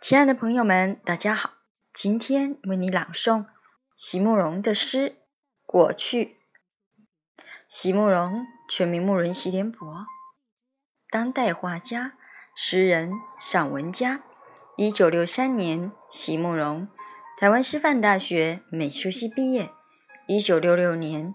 亲爱的朋友们，大家好！今天为你朗诵席慕容的诗《过去》。席慕容，全名慕容席联博，当代画家、诗人、散文家。一九六三年，席慕容台湾师范大学美术系毕业。一九六六年，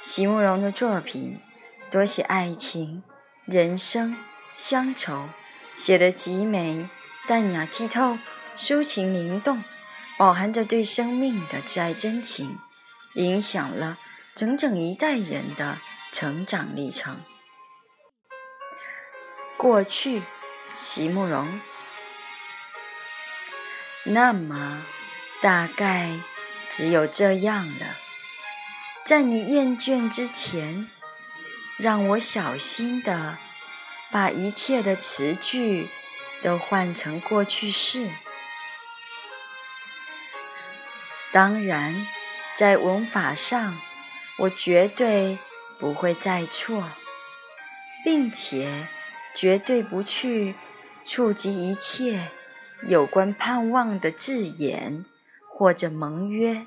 席慕容的作品多写爱情、人生、乡愁，写得极美、淡雅、剔透。抒情灵动，饱含着对生命的挚爱真情，影响了整整一代人的成长历程。过去，席慕容。那么，大概只有这样了。在你厌倦之前，让我小心的把一切的词句都换成过去式。当然，在文法上，我绝对不会再错，并且绝对不去触及一切有关盼望的字眼或者盟约。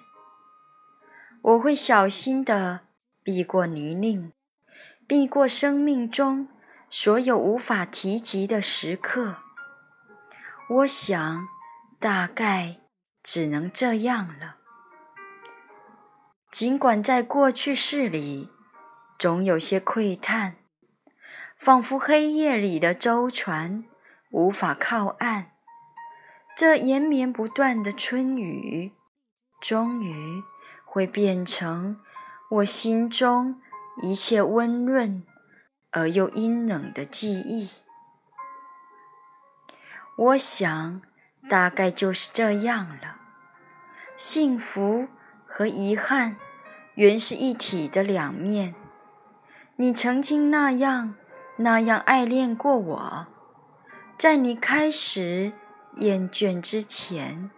我会小心地避过泥泞，避过生命中所有无法提及的时刻。我想，大概。只能这样了。尽管在过去式里，总有些窥探，仿佛黑夜里的舟船无法靠岸。这延绵不断的春雨，终于会变成我心中一切温润而又阴冷的记忆。我想。大概就是这样了。幸福和遗憾原是一体的两面。你曾经那样那样爱恋过我，在你开始厌倦之前，